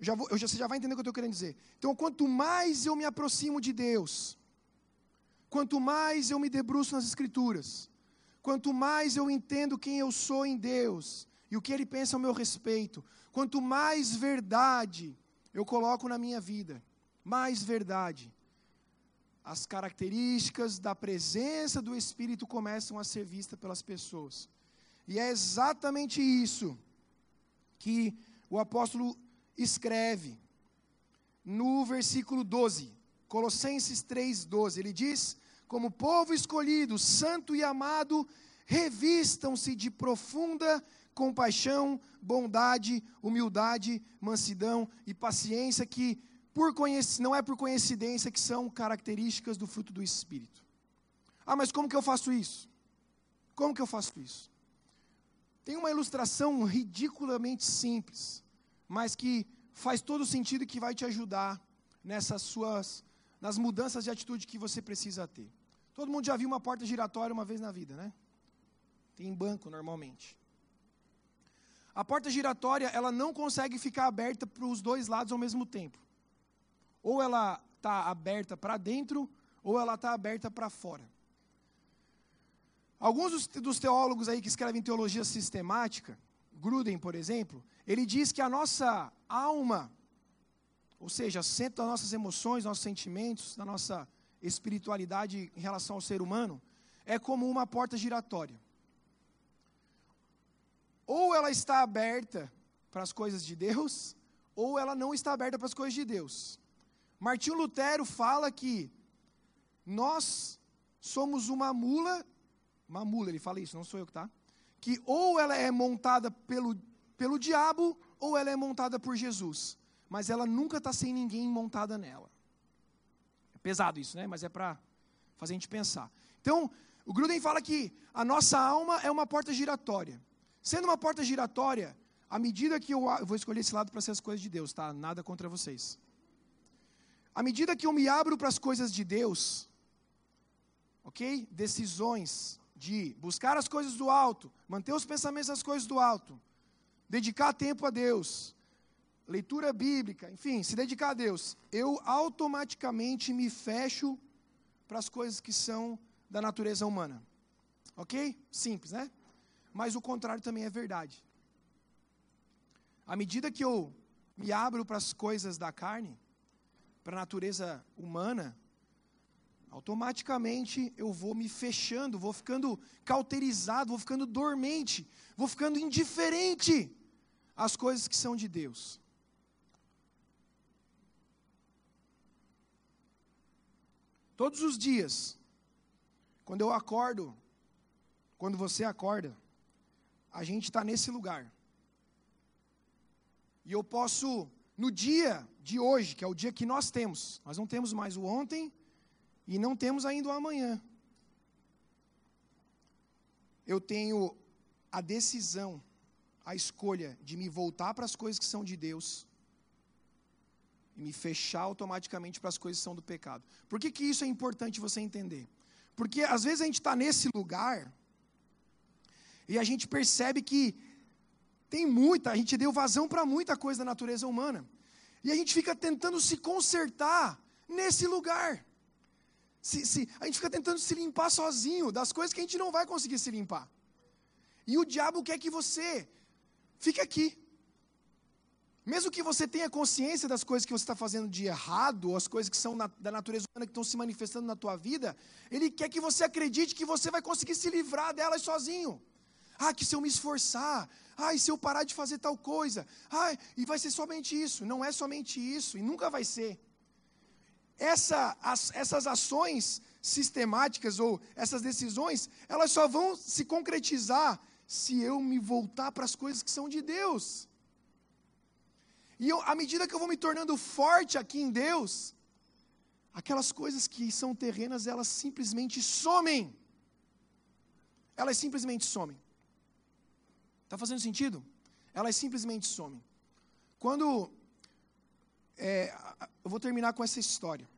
já vou, já, você já vai entender o que eu estou querendo dizer. Então, quanto mais eu me aproximo de Deus, quanto mais eu me debruço nas Escrituras, quanto mais eu entendo quem eu sou em Deus e o que Ele pensa ao meu respeito, quanto mais verdade eu coloco na minha vida mais verdade, as características da presença do Espírito começam a ser vistas pelas pessoas. E é exatamente isso que o apóstolo escreve no versículo 12, Colossenses 3,12. Ele diz: Como povo escolhido, santo e amado, revistam-se de profunda compaixão, bondade, humildade, mansidão e paciência, que por não é por coincidência que são características do fruto do Espírito. Ah, mas como que eu faço isso? Como que eu faço isso? Tem uma ilustração ridiculamente simples, mas que faz todo sentido e que vai te ajudar nessas suas nas mudanças de atitude que você precisa ter. Todo mundo já viu uma porta giratória uma vez na vida, né? Tem em banco normalmente. A porta giratória, ela não consegue ficar aberta para os dois lados ao mesmo tempo. Ou ela está aberta para dentro, ou ela está aberta para fora. Alguns dos, dos, teólogos aí que escrevem teologia sistemática, Gruden, por exemplo, ele diz que a nossa alma, ou seja, centro das nossas emoções, nossos sentimentos, da nossa espiritualidade em relação ao ser humano, é como uma porta giratória ou ela está aberta para as coisas de Deus, ou ela não está aberta para as coisas de Deus. Martinho Lutero fala que nós somos uma mula, uma mula, ele fala isso, não sou eu que tá, que ou ela é montada pelo, pelo diabo, ou ela é montada por Jesus, mas ela nunca está sem ninguém montada nela. É pesado isso, né? Mas é para fazer a gente pensar. Então, o Gruden fala que a nossa alma é uma porta giratória. Sendo uma porta giratória, à medida que eu, eu vou escolher esse lado para ser as coisas de Deus, tá? Nada contra vocês. À medida que eu me abro para as coisas de Deus, ok? Decisões de buscar as coisas do alto, manter os pensamentos nas coisas do alto, dedicar tempo a Deus, leitura bíblica, enfim, se dedicar a Deus, eu automaticamente me fecho para as coisas que são da natureza humana. Ok? Simples, né? mas o contrário também é verdade. À medida que eu me abro para as coisas da carne, para a natureza humana, automaticamente eu vou me fechando, vou ficando cauterizado, vou ficando dormente, vou ficando indiferente as coisas que são de Deus. Todos os dias, quando eu acordo, quando você acorda, a gente está nesse lugar. E eu posso, no dia de hoje, que é o dia que nós temos, nós não temos mais o ontem e não temos ainda o amanhã. Eu tenho a decisão, a escolha de me voltar para as coisas que são de Deus e me fechar automaticamente para as coisas que são do pecado. Por que, que isso é importante você entender? Porque às vezes a gente está nesse lugar e a gente percebe que tem muita, a gente deu vazão para muita coisa da natureza humana. E a gente fica tentando se consertar nesse lugar. Se, se, a gente fica tentando se limpar sozinho das coisas que a gente não vai conseguir se limpar. E o diabo quer que você fique aqui. Mesmo que você tenha consciência das coisas que você está fazendo de errado, ou as coisas que são na, da natureza humana que estão se manifestando na tua vida, ele quer que você acredite que você vai conseguir se livrar delas sozinho. Ah, que se eu me esforçar, ah, e se eu parar de fazer tal coisa, ah, e vai ser somente isso. Não é somente isso, e nunca vai ser. Essa, as, essas ações sistemáticas ou essas decisões, elas só vão se concretizar se eu me voltar para as coisas que são de Deus. E eu, à medida que eu vou me tornando forte aqui em Deus, aquelas coisas que são terrenas, elas simplesmente somem. Elas simplesmente somem. Está fazendo sentido? Elas simplesmente somem. Quando. É, eu vou terminar com essa história.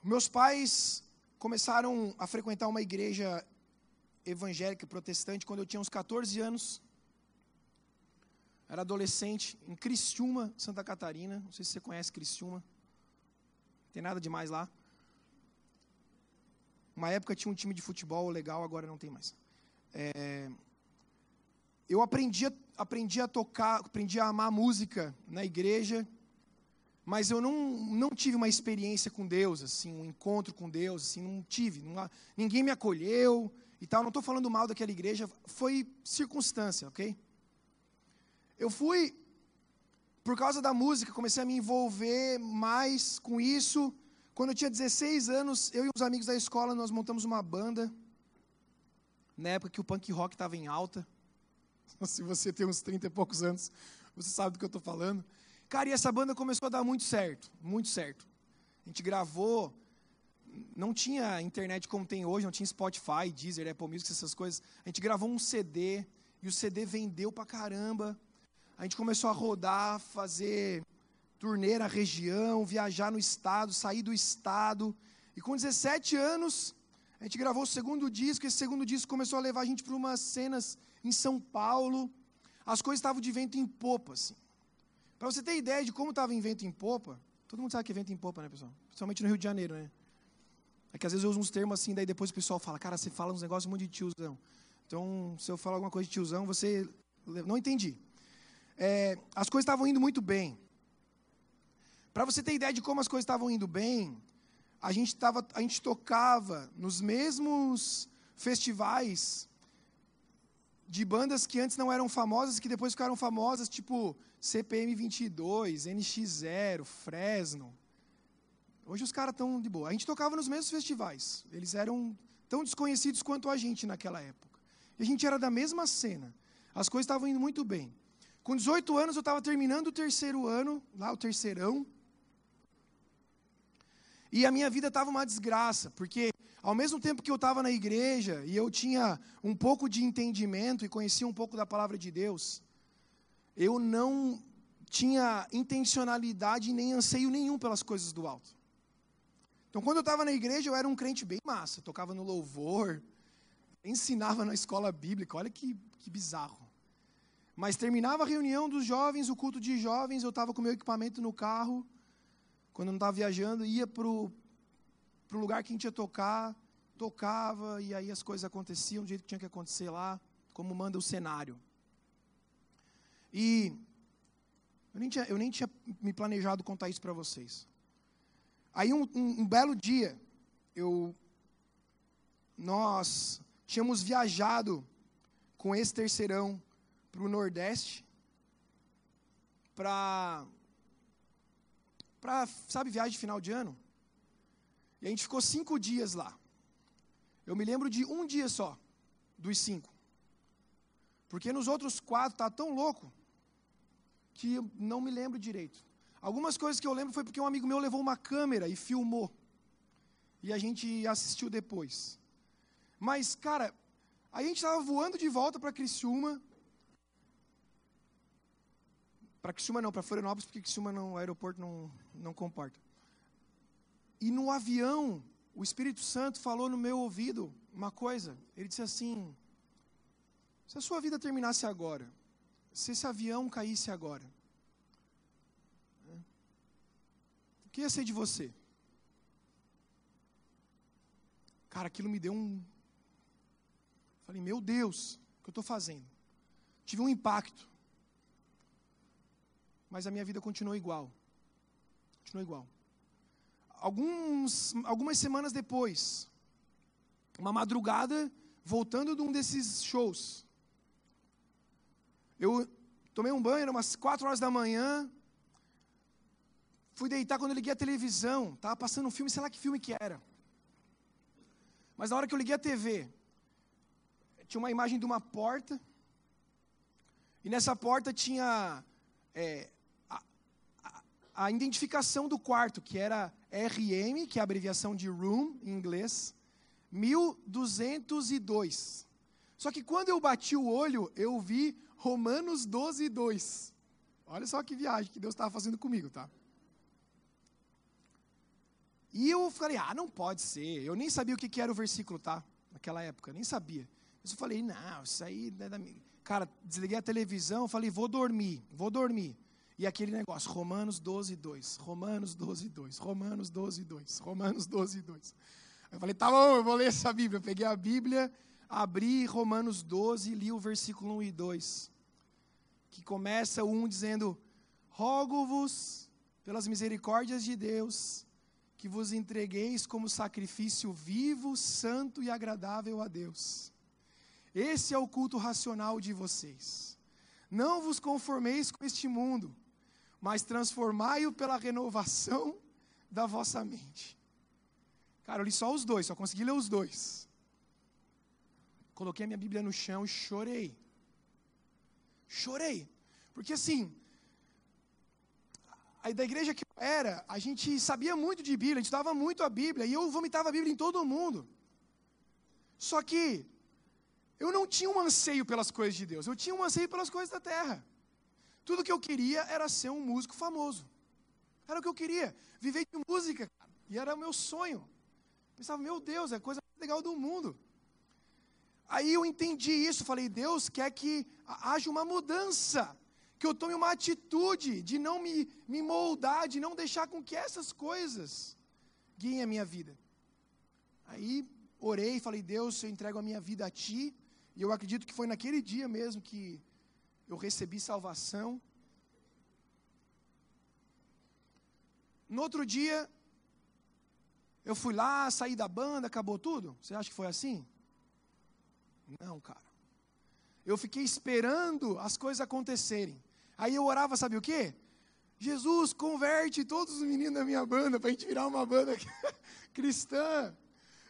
Meus pais começaram a frequentar uma igreja evangélica protestante quando eu tinha uns 14 anos. Era adolescente em Criciúma, Santa Catarina. Não sei se você conhece Criciúma. Não tem nada demais lá. Uma época tinha um time de futebol legal, agora não tem mais. É, eu aprendi, aprendi a tocar, aprendi a amar música na igreja, mas eu não, não tive uma experiência com Deus, assim, um encontro com Deus, assim, não tive. Não, ninguém me acolheu e tal. Não estou falando mal daquela igreja, foi circunstância, ok? Eu fui, por causa da música, comecei a me envolver mais com isso. Quando eu tinha 16 anos, eu e os amigos da escola, nós montamos uma banda. Na época que o punk rock estava em alta. [laughs] Se você tem uns 30 e poucos anos, você sabe do que eu estou falando. Cara, e essa banda começou a dar muito certo, muito certo. A gente gravou, não tinha internet como tem hoje, não tinha Spotify, Deezer, Apple Music, essas coisas. A gente gravou um CD, e o CD vendeu pra caramba a gente começou a rodar, fazer turnê na região, viajar no estado, sair do estado. E com 17 anos, a gente gravou o segundo disco. Esse segundo disco começou a levar a gente para umas cenas em São Paulo. As coisas estavam de vento em popa, assim. Para você ter ideia de como estava em vento em popa, todo mundo sabe que é vento em popa, né, pessoal? Principalmente no Rio de Janeiro, né? É que às vezes eu uso uns termos assim, daí depois o pessoal fala, cara, você fala uns negócios muito de tiozão. Então, se eu falar alguma coisa de tiozão, você. Não entendi é, as coisas estavam indo muito bem. Para você ter ideia de como as coisas estavam indo bem, a gente, tava, a gente tocava nos mesmos festivais de bandas que antes não eram famosas, que depois ficaram famosas, tipo CPM 22, NX0, Fresno. Hoje os caras estão de boa. A gente tocava nos mesmos festivais. Eles eram tão desconhecidos quanto a gente naquela época. E a gente era da mesma cena. As coisas estavam indo muito bem. Com 18 anos, eu estava terminando o terceiro ano, lá o terceirão. E a minha vida estava uma desgraça, porque ao mesmo tempo que eu estava na igreja e eu tinha um pouco de entendimento e conhecia um pouco da palavra de Deus, eu não tinha intencionalidade nem anseio nenhum pelas coisas do alto. Então, quando eu estava na igreja, eu era um crente bem massa, tocava no louvor, ensinava na escola bíblica, olha que, que bizarro. Mas terminava a reunião dos jovens, o culto de jovens, eu estava com meu equipamento no carro, quando não estava viajando, ia para o lugar que a gente ia tocar, tocava, e aí as coisas aconteciam do jeito que tinha que acontecer lá, como manda o cenário. E eu nem tinha, eu nem tinha me planejado contar isso para vocês. Aí um, um, um belo dia, eu, nós tínhamos viajado com esse terceirão para o Nordeste, para, para, sabe, viagem de final de ano. E a gente ficou cinco dias lá. Eu me lembro de um dia só, dos cinco. Porque nos outros quatro tá tão louco que não me lembro direito. Algumas coisas que eu lembro foi porque um amigo meu levou uma câmera e filmou. E a gente assistiu depois. Mas, cara, a gente estava voando de volta para Criciúma. Para Criciúma não, para Florianópolis, porque Criciúma não, o aeroporto não, não comporta. E no avião, o Espírito Santo falou no meu ouvido uma coisa. Ele disse assim: se a sua vida terminasse agora, se esse avião caísse agora, o que ia ser de você? Cara, aquilo me deu um. Falei, meu Deus, o que eu estou fazendo? Tive um impacto. Mas a minha vida continuou igual. Continuou igual. Alguns, algumas semanas depois, uma madrugada, voltando de um desses shows, eu tomei um banho, eram umas 4 horas da manhã. Fui deitar quando eu liguei a televisão. Estava passando um filme, sei lá que filme que era. Mas na hora que eu liguei a TV, tinha uma imagem de uma porta. E nessa porta tinha é, a, identificação do quarto, que era RM, que é a abreviação de room em inglês, 1202. Só que quando eu bati o olho, eu vi Romanos 12, 2. Olha só que viagem que Deus estava fazendo comigo, tá? E eu falei, ah, não pode ser. Eu nem sabia o que, era o versículo, tá? Naquela época, nem sabia. Eu falei, não, isso aí é. Cara, desliguei a televisão, falei, vou dormir, vou dormir. E aquele negócio, Romanos 12, 2. Romanos 12, 2. Romanos 12, 2. Romanos 12, 2. Eu falei, tá bom, eu vou ler essa Bíblia. Eu peguei a Bíblia abri Romanos 12 e li o versículo 1 e 2, que começa 1 dizendo: Rogo-vos, pelas misericórdias de Deus, que vos entregueis como sacrifício vivo, santo e agradável a Deus. Esse é o culto racional de vocês. Não vos conformeis com este mundo, mas transformai-o pela renovação da vossa mente. Cara, eu li só os dois, só consegui ler os dois. Coloquei a minha Bíblia no chão e chorei. Chorei. Porque assim, aí da igreja que eu era, a gente sabia muito de Bíblia, a gente estava muito a Bíblia, e eu vomitava a Bíblia em todo mundo. Só que eu não tinha um anseio pelas coisas de Deus, eu tinha um anseio pelas coisas da terra. Tudo que eu queria era ser um músico famoso. Era o que eu queria, viver de música, cara. E era o meu sonho. Pensava, meu Deus, é a coisa mais legal do mundo. Aí eu entendi isso, falei, Deus quer que haja uma mudança, que eu tome uma atitude de não me, me moldar, de não deixar com que essas coisas guiem a minha vida. Aí orei, falei, Deus, eu entrego a minha vida a Ti, e eu acredito que foi naquele dia mesmo que eu recebi salvação. No outro dia, eu fui lá, saí da banda, acabou tudo? Você acha que foi assim? Não, cara. Eu fiquei esperando as coisas acontecerem. Aí eu orava, sabe o quê? Jesus, converte todos os meninos da minha banda para a gente virar uma banda [laughs] cristã.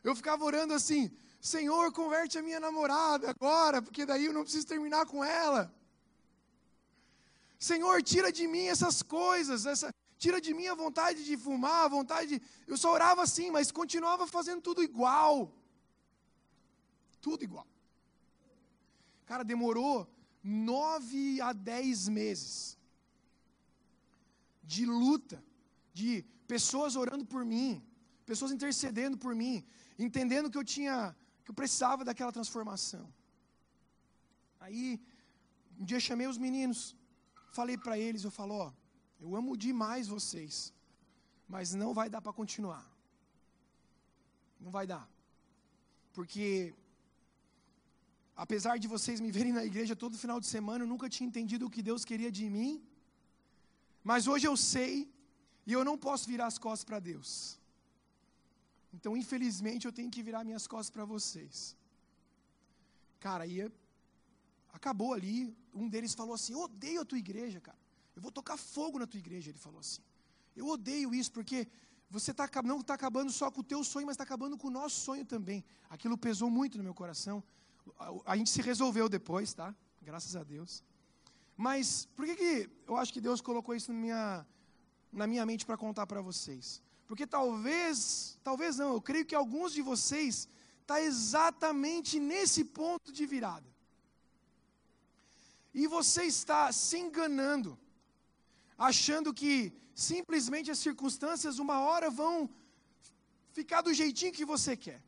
Eu ficava orando assim: Senhor, converte a minha namorada agora, porque daí eu não preciso terminar com ela. Senhor, tira de mim essas coisas, essa, tira de mim a vontade de fumar, a vontade de. Eu só orava assim, mas continuava fazendo tudo igual. Tudo igual. Cara, demorou nove a dez meses de luta, de pessoas orando por mim, pessoas intercedendo por mim, entendendo que eu tinha, que eu precisava daquela transformação. Aí, um dia chamei os meninos, falei para eles, eu falo, ó, eu amo demais vocês, mas não vai dar para continuar. Não vai dar. Porque apesar de vocês me verem na igreja todo final de semana, eu nunca tinha entendido o que Deus queria de mim. Mas hoje eu sei e eu não posso virar as costas para Deus. Então, infelizmente, eu tenho que virar minhas costas para vocês. Cara, aí Acabou ali. Um deles falou assim: Eu odeio a tua igreja, cara. Eu vou tocar fogo na tua igreja. Ele falou assim. Eu odeio isso porque você tá, não está acabando só com o teu sonho, mas está acabando com o nosso sonho também. Aquilo pesou muito no meu coração. A, a gente se resolveu depois, tá? Graças a Deus. Mas por que, que eu acho que Deus colocou isso na minha, na minha mente para contar para vocês? Porque talvez, talvez não, eu creio que alguns de vocês está exatamente nesse ponto de virada. E você está se enganando, achando que simplesmente as circunstâncias uma hora vão ficar do jeitinho que você quer.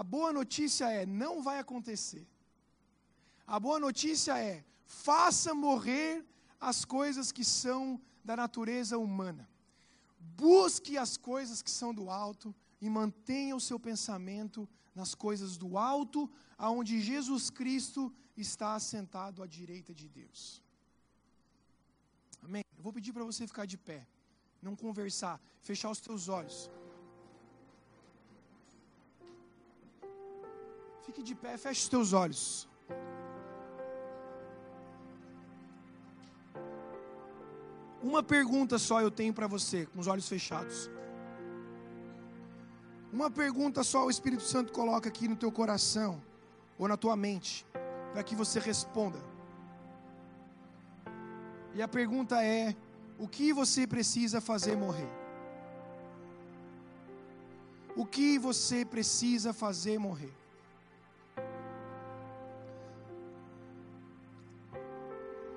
A boa notícia é: não vai acontecer. A boa notícia é: faça morrer as coisas que são da natureza humana. Busque as coisas que são do alto e mantenha o seu pensamento nas coisas do alto, aonde Jesus Cristo está assentado à direita de Deus. Amém. Eu vou pedir para você ficar de pé, não conversar, fechar os teus olhos. Fique de pé, feche os teus olhos. Uma pergunta só eu tenho para você, com os olhos fechados. Uma pergunta só o Espírito Santo coloca aqui no teu coração ou na tua mente, para que você responda. E a pergunta é: o que você precisa fazer morrer? O que você precisa fazer morrer?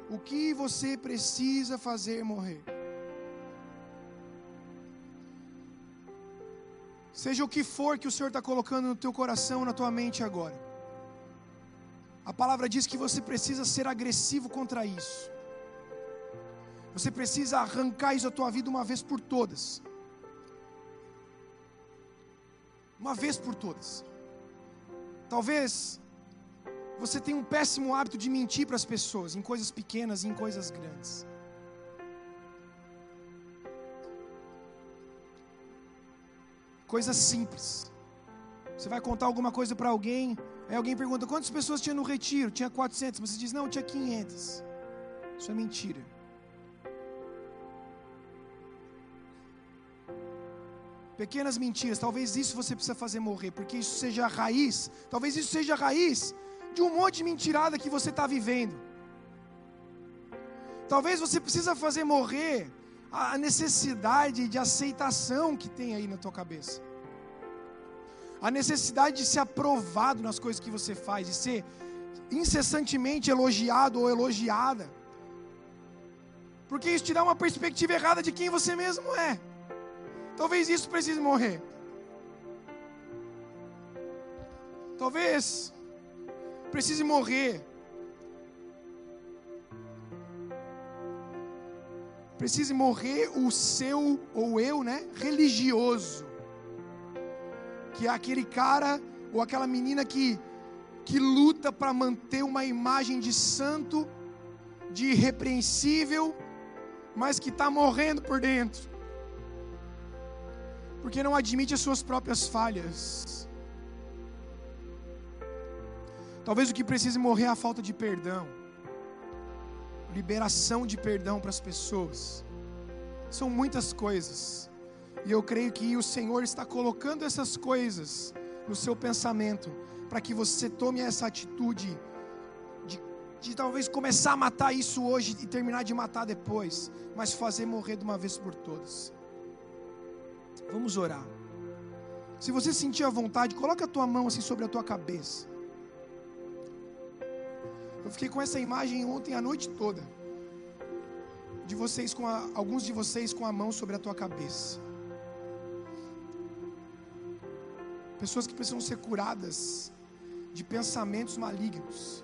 O que você precisa fazer morrer? Seja o que for que o Senhor está colocando no teu coração, na tua mente agora. A palavra diz que você precisa ser agressivo contra isso. Você precisa arrancar isso da tua vida uma vez por todas. Uma vez por todas. Talvez você tenha um péssimo hábito de mentir para as pessoas, em coisas pequenas e em coisas grandes. Coisas simples. Você vai contar alguma coisa para alguém, aí alguém pergunta: quantas pessoas tinha no retiro? Tinha 400. Você diz: não, tinha 500. Isso é mentira. Pequenas mentiras, talvez isso você precisa fazer morrer, porque isso seja a raiz, talvez isso seja a raiz de um monte de mentirada que você está vivendo. Talvez você precisa fazer morrer a necessidade de aceitação que tem aí na tua cabeça. A necessidade de ser aprovado nas coisas que você faz, de ser incessantemente elogiado ou elogiada. Porque isso te dá uma perspectiva errada de quem você mesmo é. Talvez isso precise morrer. Talvez precise morrer precise morrer o seu ou eu, né, religioso. Que é aquele cara ou aquela menina que que luta para manter uma imagem de santo, de irrepreensível, mas que está morrendo por dentro. Porque não admite as suas próprias falhas. Talvez o que precise morrer é a falta de perdão liberação de perdão para as pessoas. São muitas coisas. E eu creio que o Senhor está colocando essas coisas no seu pensamento, para que você tome essa atitude de, de talvez começar a matar isso hoje e terminar de matar depois, mas fazer morrer de uma vez por todas. Vamos orar. Se você sentir a vontade, coloca a tua mão assim sobre a tua cabeça. Eu fiquei com essa imagem ontem a noite toda. De vocês com a, alguns de vocês com a mão sobre a tua cabeça. Pessoas que precisam ser curadas de pensamentos malignos.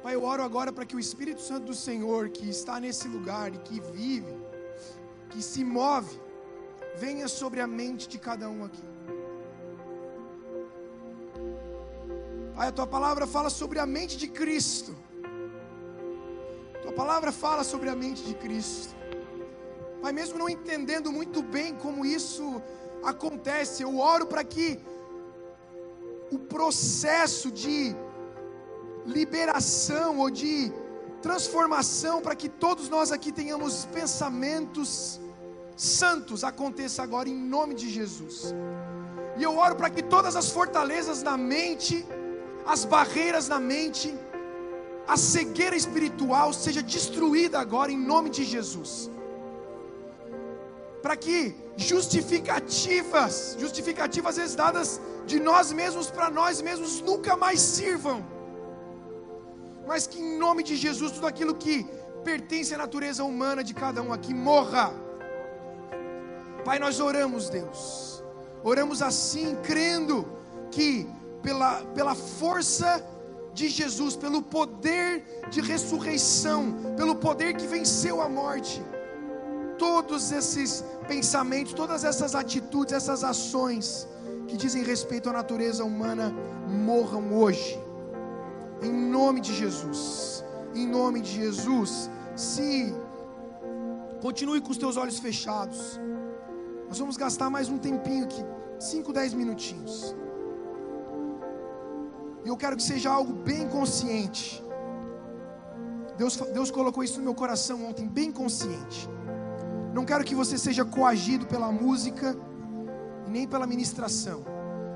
Pai, eu oro agora para que o Espírito Santo do Senhor, que está nesse lugar e que vive, que se move, venha sobre a mente de cada um aqui. Pai, a tua palavra fala sobre a mente de Cristo. Tua palavra fala sobre a mente de Cristo. Pai, mesmo não entendendo muito bem como isso acontece, eu oro para que o processo de liberação ou de transformação para que todos nós aqui tenhamos pensamentos santos aconteça agora em nome de Jesus. E eu oro para que todas as fortalezas na mente, as barreiras na mente, a cegueira espiritual seja destruída agora em nome de Jesus. Para que justificativas, justificativas às vezes dadas de nós mesmos para nós mesmos nunca mais sirvam. Mas que em nome de Jesus tudo aquilo que pertence à natureza humana de cada um aqui morra. Pai, nós oramos, Deus. Oramos assim, crendo que pela, pela força de Jesus, pelo poder de ressurreição, pelo poder que venceu a morte. Todos esses pensamentos, todas essas atitudes, essas ações que dizem respeito à natureza humana morram hoje. Em nome de Jesus. Em nome de Jesus. Se continue com os teus olhos fechados. Nós vamos gastar mais um tempinho aqui, 5, 10 minutinhos. E eu quero que seja algo bem consciente. Deus, Deus colocou isso no meu coração ontem, bem consciente. Não quero que você seja coagido pela música, nem pela ministração.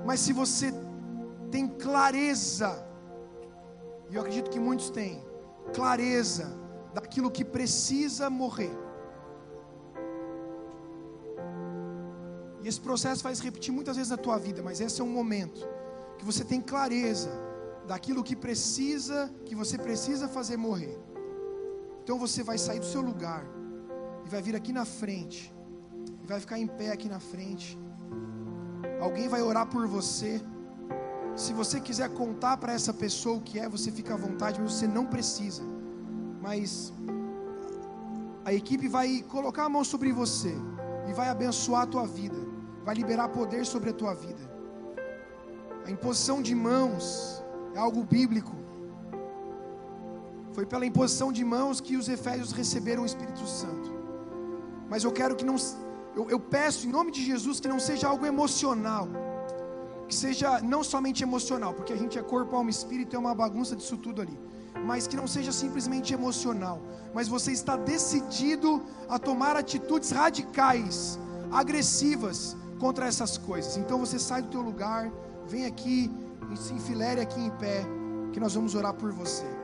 Mas se você tem clareza, e eu acredito que muitos têm, clareza daquilo que precisa morrer. E esse processo se repetir muitas vezes na tua vida, mas esse é um momento que você tem clareza daquilo que precisa, que você precisa fazer morrer. Então você vai sair do seu lugar vai vir aqui na frente, e vai ficar em pé aqui na frente. Alguém vai orar por você. Se você quiser contar para essa pessoa o que é, você fica à vontade, mas você não precisa. Mas a equipe vai colocar a mão sobre você e vai abençoar a tua vida, vai liberar poder sobre a tua vida. A imposição de mãos é algo bíblico. Foi pela imposição de mãos que os efésios receberam o Espírito Santo. Mas eu quero que não, eu, eu peço em nome de Jesus que não seja algo emocional, que seja não somente emocional, porque a gente é corpo, alma e espírito, é uma bagunça disso tudo ali. Mas que não seja simplesmente emocional, mas você está decidido a tomar atitudes radicais, agressivas contra essas coisas. Então você sai do teu lugar, vem aqui se enfileire aqui em pé, que nós vamos orar por você.